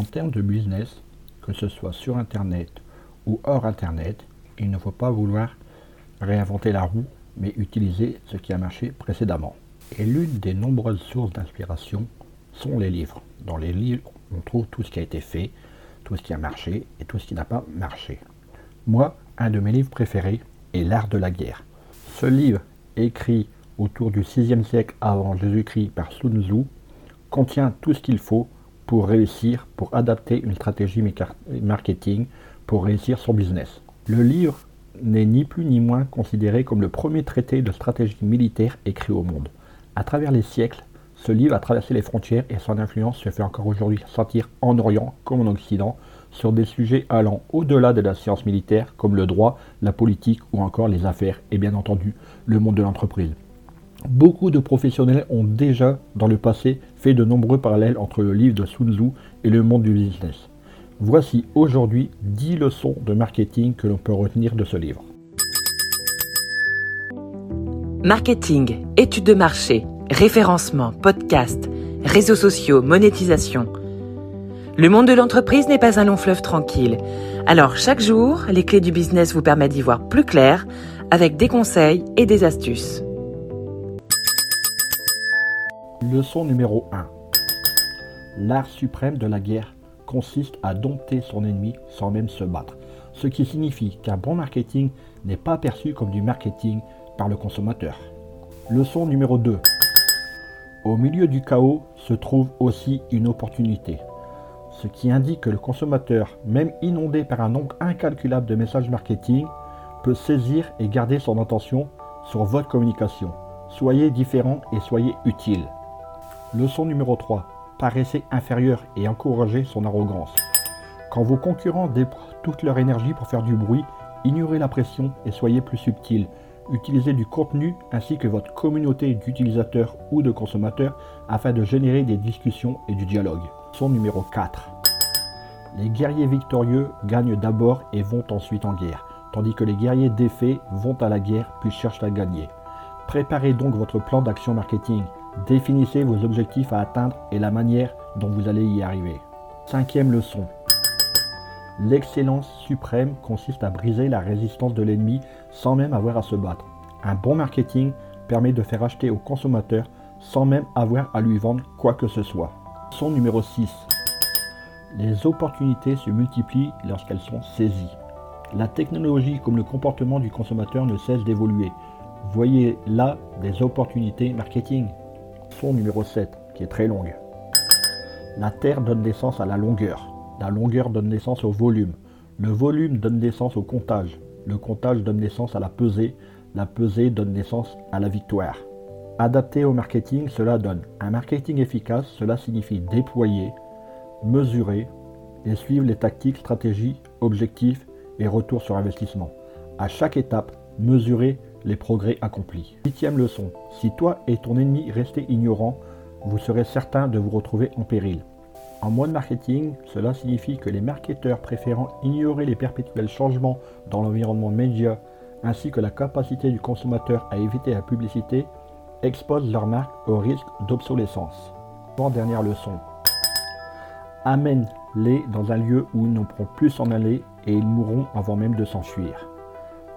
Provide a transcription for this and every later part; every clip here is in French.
En termes de business, que ce soit sur Internet ou hors Internet, il ne faut pas vouloir réinventer la roue, mais utiliser ce qui a marché précédemment. Et l'une des nombreuses sources d'inspiration sont les livres. Dans les livres, on trouve tout ce qui a été fait, tout ce qui a marché et tout ce qui n'a pas marché. Moi, un de mes livres préférés est L'art de la guerre. Ce livre, écrit autour du 6e siècle avant Jésus-Christ par Sun Tzu, contient tout ce qu'il faut pour réussir, pour adapter une stratégie marketing, pour réussir son business. Le livre n'est ni plus ni moins considéré comme le premier traité de stratégie militaire écrit au monde. À travers les siècles, ce livre a traversé les frontières et son influence se fait encore aujourd'hui sentir en Orient comme en Occident sur des sujets allant au-delà de la science militaire comme le droit, la politique ou encore les affaires et bien entendu le monde de l'entreprise. Beaucoup de professionnels ont déjà dans le passé fait de nombreux parallèles entre le livre de Sun Tzu et le monde du business. Voici aujourd'hui 10 leçons de marketing que l'on peut retenir de ce livre. Marketing, études de marché, référencement, podcast, réseaux sociaux, monétisation. Le monde de l'entreprise n'est pas un long fleuve tranquille. Alors chaque jour, les clés du business vous permettent d'y voir plus clair avec des conseils et des astuces. Leçon numéro 1. L'art suprême de la guerre consiste à dompter son ennemi sans même se battre. Ce qui signifie qu'un bon marketing n'est pas perçu comme du marketing par le consommateur. Leçon numéro 2. Au milieu du chaos se trouve aussi une opportunité, ce qui indique que le consommateur, même inondé par un nombre incalculable de messages marketing, peut saisir et garder son attention sur votre communication. Soyez différent et soyez utile. Leçon numéro 3. Paraissez inférieur et encouragez son arrogance. Quand vos concurrents déploient toute leur énergie pour faire du bruit, ignorez la pression et soyez plus subtil. Utilisez du contenu ainsi que votre communauté d'utilisateurs ou de consommateurs afin de générer des discussions et du dialogue. Son numéro 4. Les guerriers victorieux gagnent d'abord et vont ensuite en guerre, tandis que les guerriers défaits vont à la guerre puis cherchent à gagner. Préparez donc votre plan d'action marketing. Définissez vos objectifs à atteindre et la manière dont vous allez y arriver. Cinquième leçon. L'excellence suprême consiste à briser la résistance de l'ennemi sans même avoir à se battre. Un bon marketing permet de faire acheter au consommateur sans même avoir à lui vendre quoi que ce soit. Son numéro 6. Les opportunités se multiplient lorsqu'elles sont saisies. La technologie comme le comportement du consommateur ne cesse d'évoluer. Voyez là des opportunités marketing. Son numéro 7, qui est très longue. La Terre donne naissance à la longueur. La longueur donne naissance au volume. Le volume donne naissance au comptage. Le comptage donne naissance à la pesée. La pesée donne naissance à la victoire. Adapté au marketing, cela donne un marketing efficace. Cela signifie déployer, mesurer et suivre les tactiques, stratégies, objectifs et retours sur investissement. À chaque étape, mesurer les progrès accomplis. Huitième leçon. Si toi et ton ennemi restez ignorants, vous serez certain de vous retrouver en péril. En mode marketing, cela signifie que les marketeurs préférant ignorer les perpétuels changements dans l'environnement média ainsi que la capacité du consommateur à éviter la publicité exposent leur marque au risque d'obsolescence. Dernière leçon. Amène-les dans un lieu où ils ne pourront plus s'en aller et ils mourront avant même de s'enfuir.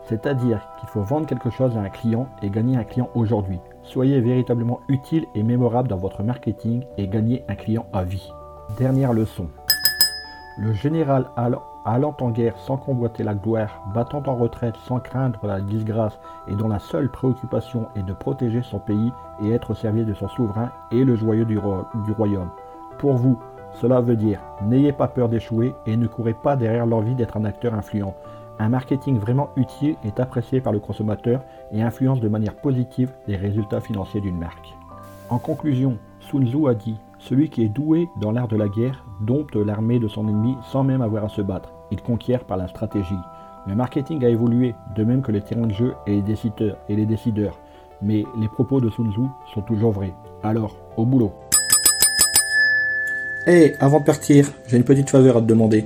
C'est-à-dire qu'il faut vendre quelque chose à un client et gagner un client aujourd'hui. Soyez véritablement utile et mémorable dans votre marketing et gagnez un client à vie. Dernière leçon. Le général allant en guerre sans convoiter la gloire, battant en retraite sans craindre la disgrâce et dont la seule préoccupation est de protéger son pays et être au service de son souverain et le joyeux du, du royaume. Pour vous, cela veut dire n'ayez pas peur d'échouer et ne courez pas derrière l'envie d'être un acteur influent. Un marketing vraiment utile est apprécié par le consommateur et influence de manière positive les résultats financiers d'une marque. En conclusion, Sun Tzu a dit celui qui est doué dans l'art de la guerre dompte l'armée de son ennemi sans même avoir à se battre. Il conquiert par la stratégie. Le marketing a évolué, de même que les terrains de jeu et les décideurs. Et les décideurs. Mais les propos de Sun Tzu sont toujours vrais. Alors, au boulot. Hé, avant de partir, j'ai une petite faveur à te demander.